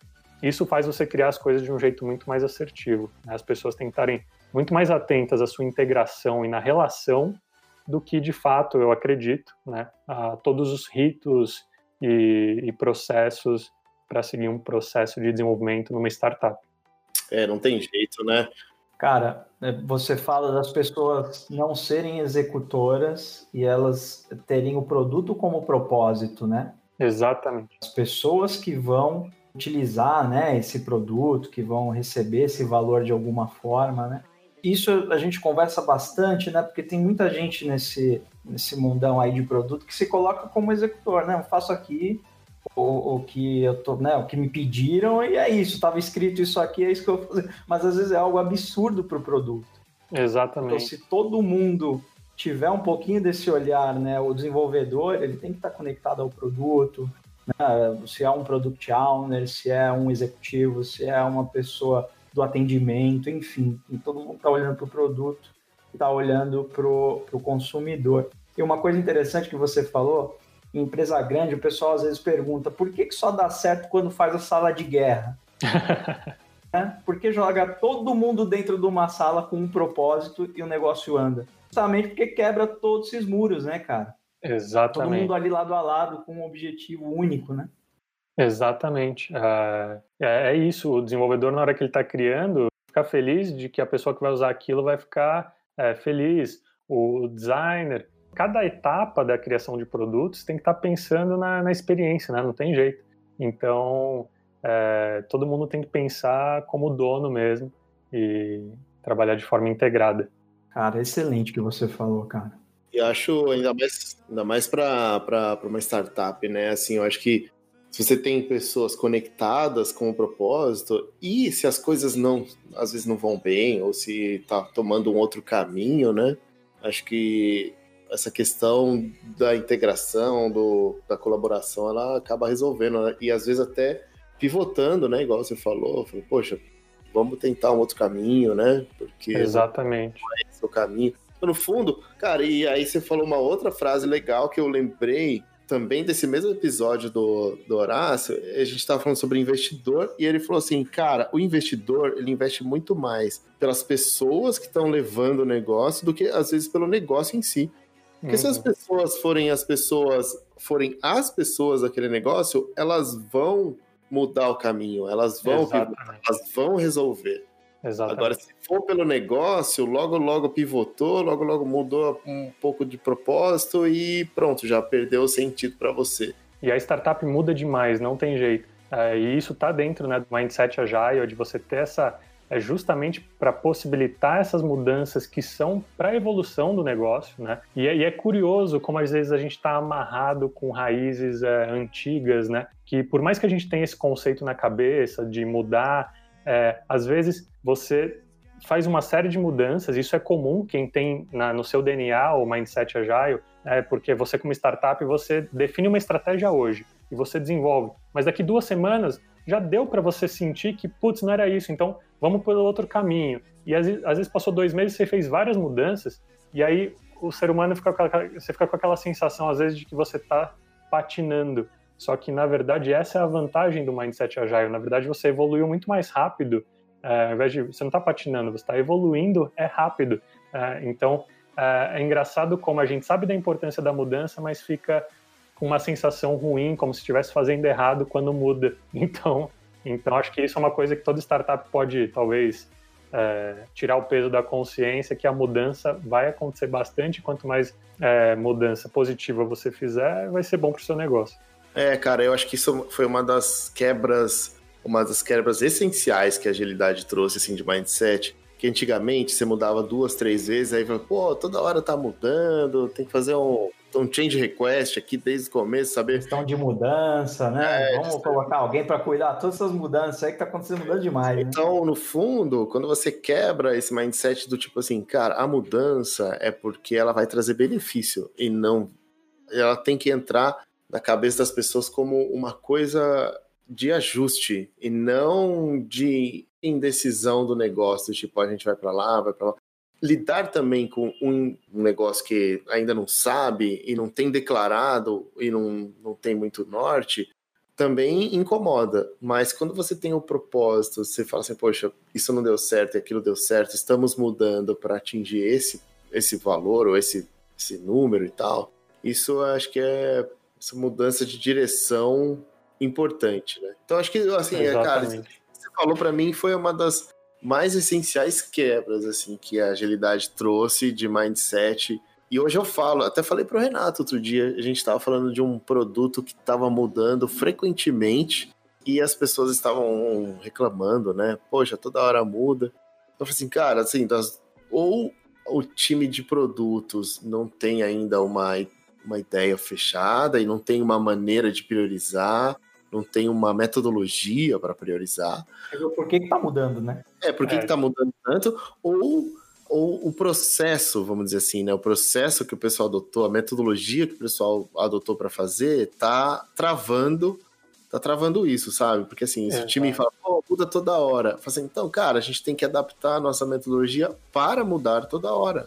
isso faz você criar as coisas de um jeito muito mais assertivo. Né? As pessoas estarem muito mais atentas à sua integração e na relação do que, de fato, eu acredito, né? a todos os ritos e, e processos para seguir um processo de desenvolvimento numa startup. É, não tem jeito, né? Cara, é, você fala das pessoas não serem executoras e elas terem o produto como propósito, né? Exatamente. As pessoas que vão utilizar né, esse produto, que vão receber esse valor de alguma forma, né? Isso a gente conversa bastante, né? Porque tem muita gente nesse, nesse mundão aí de produto que se coloca como executor, né? Eu faço aqui o, o que eu tô, né? O que me pediram e é isso. Estava escrito isso aqui, é isso que eu vou fazer. Mas às vezes é algo absurdo para o produto. Exatamente. Então, se todo mundo tiver um pouquinho desse olhar, né? O desenvolvedor ele tem que estar conectado ao produto, né? se é um product owner, se é um executivo, se é uma pessoa do atendimento, enfim. Todo mundo está olhando para o produto, está olhando para o consumidor. E uma coisa interessante que você falou, em empresa grande, o pessoal às vezes pergunta por que, que só dá certo quando faz a sala de guerra? né? Porque joga todo mundo dentro de uma sala com um propósito e o negócio anda. Justamente porque quebra todos esses muros, né, cara? Exatamente. Todo mundo ali lado a lado com um objetivo único, né? Exatamente. É, é, é isso. O desenvolvedor, na hora que ele está criando, fica feliz de que a pessoa que vai usar aquilo vai ficar é, feliz. O designer, cada etapa da criação de produtos tem que estar tá pensando na, na, experiência, né? Não tem jeito. Então, é, todo mundo tem que pensar como dono mesmo e trabalhar de forma integrada. Cara, excelente que você falou, cara. E acho ainda mais, ainda mais para uma startup, né? Assim, eu acho que se você tem pessoas conectadas com o propósito e se as coisas não, às vezes não vão bem ou se tá tomando um outro caminho, né? Acho que essa questão da integração, do, da colaboração, ela acaba resolvendo né? e às vezes até pivotando, né? Igual você falou, falou, poxa, vamos tentar um outro caminho, né? Porque exatamente é esse o caminho. No fundo, cara, e aí você falou uma outra frase legal que eu lembrei também desse mesmo episódio do, do Horácio, a gente estava falando sobre investidor e ele falou assim, cara, o investidor ele investe muito mais pelas pessoas que estão levando o negócio do que às vezes pelo negócio em si. Porque uhum. se as uhum. pessoas forem as pessoas, forem as pessoas daquele negócio, elas vão mudar o caminho, elas vão, elas vão resolver. Exatamente. Agora, se for pelo negócio, logo, logo pivotou, logo, logo mudou um pouco de propósito e pronto, já perdeu o sentido para você. E a startup muda demais, não tem jeito. É, e isso está dentro né, do mindset agile, de você ter essa. É justamente para possibilitar essas mudanças que são para a evolução do negócio, né? E é, e é, curioso como às vezes a gente está amarrado com raízes é, antigas, né? Que por mais que a gente tenha esse conceito na cabeça de mudar é, às vezes você faz uma série de mudanças, isso é comum, quem tem na, no seu DNA o mindset agile, é porque você como startup, você define uma estratégia hoje e você desenvolve, mas daqui duas semanas já deu para você sentir que, putz, não era isso, então vamos pelo outro caminho. E às, às vezes passou dois meses, você fez várias mudanças, e aí o ser humano fica com aquela, você fica com aquela sensação, às vezes, de que você está patinando. Só que, na verdade, essa é a vantagem do mindset agile. Na verdade, você evoluiu muito mais rápido. É, ao invés de você não está patinando, você está evoluindo, é rápido. É, então, é, é, engraçado como a gente sabe da importância da mudança, mas fica com uma sensação ruim, como se estivesse fazendo errado quando muda. Então, então, acho que isso é uma coisa que toda startup pode, talvez, é, tirar o peso da consciência que a mudança vai acontecer bastante. Quanto mais é, mudança positiva você fizer, vai ser bom para o seu negócio. É, cara, eu acho que isso foi uma das quebras, uma das quebras essenciais que a agilidade trouxe, assim, de mindset. Que antigamente você mudava duas, três vezes, aí pô, toda hora tá mudando, tem que fazer um, um change request aqui desde o começo, saber. Questão de mudança, né? É, Vamos colocar alguém para cuidar de todas essas mudanças aí que tá acontecendo mudando demais. Né? Então, né? no fundo, quando você quebra esse mindset do tipo assim, cara, a mudança é porque ela vai trazer benefício e não. Ela tem que entrar na cabeça das pessoas como uma coisa de ajuste e não de indecisão do negócio, tipo, a gente vai para lá, vai para lá. Lidar também com um, negócio que ainda não sabe e não tem declarado e não, não tem muito norte, também incomoda. Mas quando você tem o um propósito, você fala assim, poxa, isso não deu certo e aquilo deu certo, estamos mudando para atingir esse, esse valor ou esse, esse número e tal. Isso acho que é essa mudança de direção importante, né? Então acho que assim, é, cara, você falou para mim foi uma das mais essenciais quebras assim que a agilidade trouxe de mindset. E hoje eu falo, até falei pro Renato outro dia, a gente estava falando de um produto que estava mudando frequentemente e as pessoas estavam reclamando, né? Poxa, toda hora muda. Eu falei assim, cara, assim, das, ou o time de produtos não tem ainda uma uma ideia fechada e não tem uma maneira de priorizar, não tem uma metodologia para priorizar. Por que está mudando, né? É, por que é. está mudando tanto? Ou, ou o processo, vamos dizer assim, né? O processo que o pessoal adotou, a metodologia que o pessoal adotou para fazer, está travando tá travando isso, sabe? Porque assim, se é, o time tá. fala, pô, muda toda hora. Fala assim, então, cara, a gente tem que adaptar a nossa metodologia para mudar toda hora.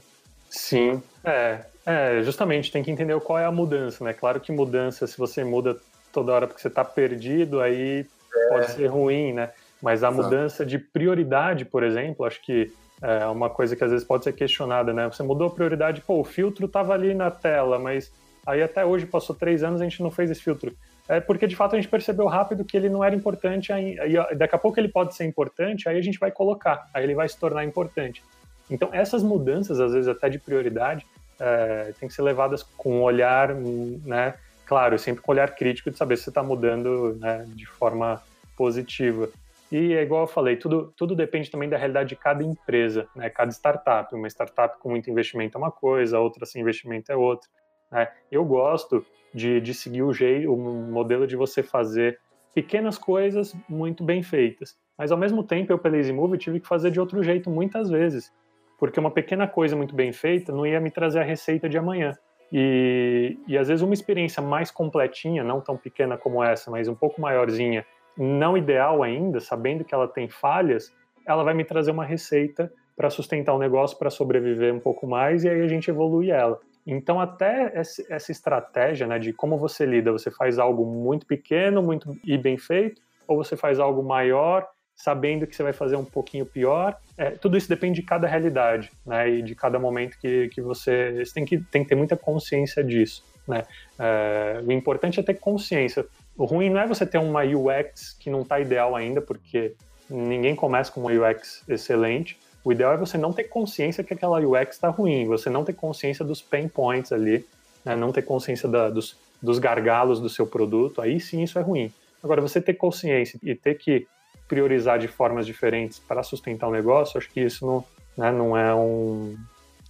Sim, é. É, justamente, tem que entender qual é a mudança, né? Claro que mudança, se você muda toda hora porque você tá perdido, aí é. pode ser ruim, né? Mas a Exato. mudança de prioridade, por exemplo, acho que é uma coisa que às vezes pode ser questionada, né? Você mudou a prioridade, pô, o filtro tava ali na tela, mas aí até hoje passou três anos a gente não fez esse filtro é porque de fato a gente percebeu rápido que ele não era importante, aí, daqui a pouco ele pode ser importante, aí a gente vai colocar, aí ele vai se tornar importante. Então essas mudanças, às vezes até de prioridade, é, tem que ser levadas com um olhar, né, claro, sempre com um olhar crítico de saber se você está mudando né, de forma positiva. E é igual eu falei, tudo, tudo depende também da realidade de cada empresa, né, cada startup. Uma startup com muito investimento é uma coisa, outra sem investimento é outra. Né? Eu gosto de, de seguir o jeito, o modelo de você fazer pequenas coisas muito bem feitas. Mas ao mesmo tempo, eu pela EasyMove tive que fazer de outro jeito muitas vezes, porque uma pequena coisa muito bem feita não ia me trazer a receita de amanhã. E, e às vezes uma experiência mais completinha, não tão pequena como essa, mas um pouco maiorzinha, não ideal ainda, sabendo que ela tem falhas, ela vai me trazer uma receita para sustentar o negócio, para sobreviver um pouco mais, e aí a gente evolui ela. Então, até essa estratégia né, de como você lida, você faz algo muito pequeno muito e bem feito, ou você faz algo maior, sabendo que você vai fazer um pouquinho pior. É, tudo isso depende de cada realidade né, e de cada momento que, que você, você tem, que, tem que ter muita consciência disso. Né? É, o importante é ter consciência. O ruim não é você ter uma UX que não está ideal ainda, porque ninguém começa com uma UX excelente, o ideal é você não ter consciência que aquela UX está ruim, você não ter consciência dos pain points ali, né? não ter consciência da, dos, dos gargalos do seu produto, aí sim isso é ruim. Agora, você ter consciência e ter que priorizar de formas diferentes para sustentar o negócio, acho que isso não, né, não, é, um,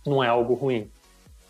não é algo ruim.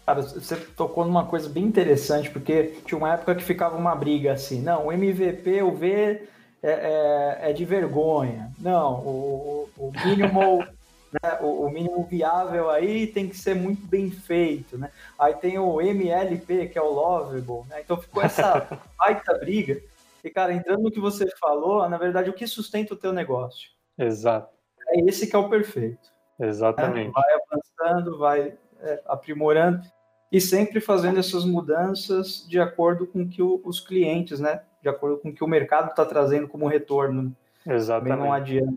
Cara, você tocou numa coisa bem interessante, porque tinha uma época que ficava uma briga assim, não, o MVP, o V é, é, é de vergonha, não, o, o minimal né, o, o, mínimo viável aí tem que ser muito bem feito, né? Aí tem o MLP, que é o Lovable, né? Então ficou essa baita briga. E, cara, entrando no que você falou, na verdade, o que sustenta o teu negócio? Exato. É esse que é o perfeito. Exatamente. Né? Vai avançando, vai é, aprimorando e sempre fazendo essas mudanças de acordo com que o, os clientes, né? De acordo com o que o mercado está trazendo como retorno. Exatamente. Também não adianta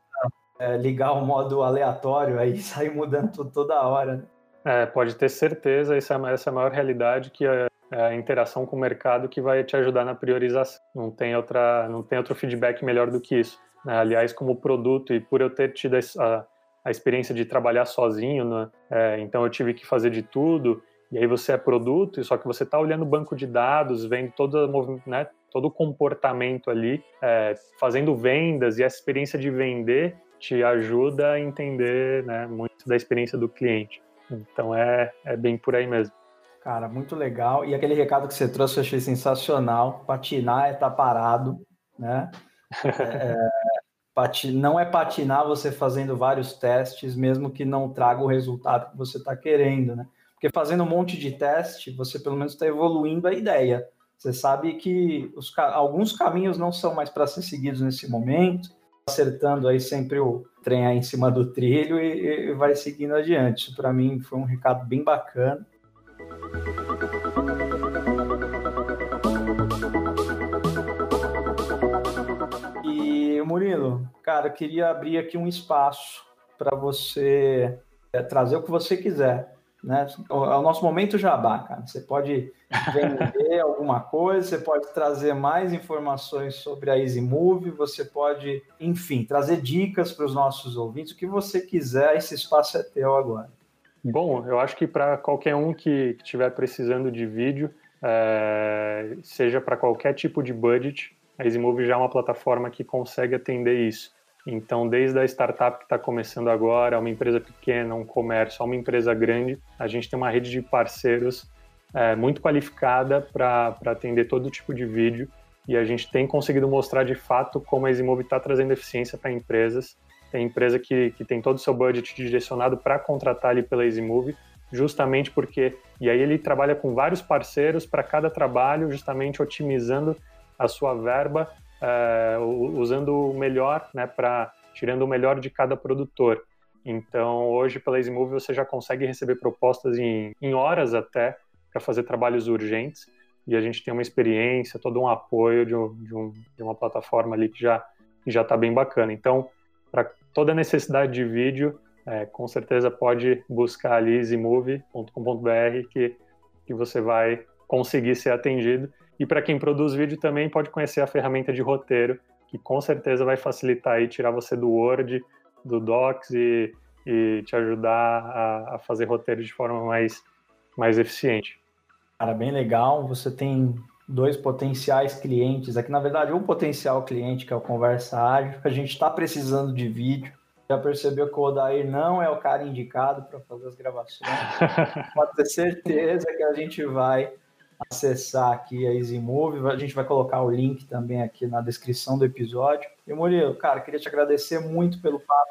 é, ligar o modo aleatório aí sair mudando tudo toda hora. Né? É, pode ter certeza, essa, é essa é a maior realidade que é, é a interação com o mercado que vai te ajudar na priorização. Não tem outra, não tem outro feedback melhor do que isso. Né? Aliás, como produto e por eu ter tido a, a experiência de trabalhar sozinho, né? é, então eu tive que fazer de tudo. E aí você é produto, só que você está olhando o banco de dados, vendo todo, né, todo o comportamento ali, é, fazendo vendas e essa experiência de vender te ajuda a entender né, muito da experiência do cliente. Então é, é bem por aí mesmo. Cara, muito legal. E aquele recado que você trouxe eu achei sensacional. Patinar é estar tá parado, né? É, pati... Não é patinar você fazendo vários testes, mesmo que não traga o resultado que você está querendo, né? Porque fazendo um monte de teste, você pelo menos está evoluindo a ideia. Você sabe que os... alguns caminhos não são mais para ser seguidos nesse momento, acertando aí sempre o trem aí em cima do trilho e, e vai seguindo adiante. Isso para mim foi um recado bem bacana. E Murilo, cara, eu queria abrir aqui um espaço para você é, trazer o que você quiser. Né? É o nosso momento jabá, cara. Você pode vender alguma coisa, você pode trazer mais informações sobre a EasyMove, você pode, enfim, trazer dicas para os nossos ouvintes, o que você quiser, esse espaço é teu agora. Bom, eu acho que para qualquer um que estiver precisando de vídeo, é, seja para qualquer tipo de budget, a EasyMove já é uma plataforma que consegue atender isso. Então, desde a startup que está começando agora, uma empresa pequena, um comércio, uma empresa grande, a gente tem uma rede de parceiros é, muito qualificada para atender todo tipo de vídeo e a gente tem conseguido mostrar de fato como a EasyMove está trazendo eficiência para empresas. Tem empresa que, que tem todo o seu budget direcionado para contratar ali pela EasyMove, justamente porque. E aí ele trabalha com vários parceiros para cada trabalho, justamente otimizando a sua verba é, usando o melhor, né, para tirando o melhor de cada produtor. Então, hoje pela EasyMove você já consegue receber propostas em, em horas até para fazer trabalhos urgentes e a gente tem uma experiência, todo um apoio de, um, de, um, de uma plataforma ali que já já está bem bacana. Então, para toda necessidade de vídeo, é, com certeza pode buscar ali easymove.com.br que, que você vai conseguir ser atendido. E para quem produz vídeo também pode conhecer a ferramenta de roteiro, que com certeza vai facilitar aí, tirar você do Word, do Docs e, e te ajudar a, a fazer roteiro de forma mais, mais eficiente. Cara, bem legal. Você tem dois potenciais clientes. Aqui, na verdade, um potencial cliente, que é o Conversa Ágil. A gente está precisando de vídeo. Já percebeu que o Odair não é o cara indicado para fazer as gravações. Pode ter certeza que a gente vai acessar aqui a EasyMove. A gente vai colocar o link também aqui na descrição do episódio. E Murilo, cara, queria te agradecer muito pelo papo.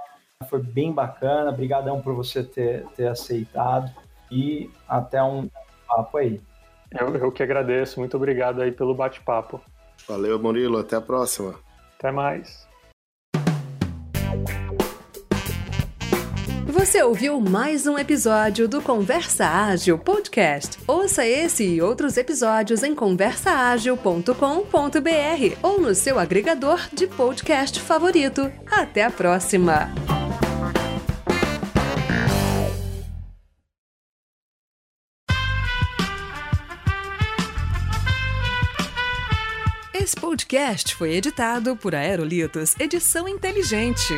Foi bem bacana. Obrigadão por você ter, ter aceitado. E até um papo aí. Eu, eu que agradeço. Muito obrigado aí pelo bate-papo. Valeu, Murilo. Até a próxima. Até mais. Você ouviu mais um episódio do Conversa Ágil Podcast. Ouça esse e outros episódios em conversaagil.com.br ou no seu agregador de podcast favorito. Até a próxima! Esse podcast foi editado por Aerolitos Edição Inteligente.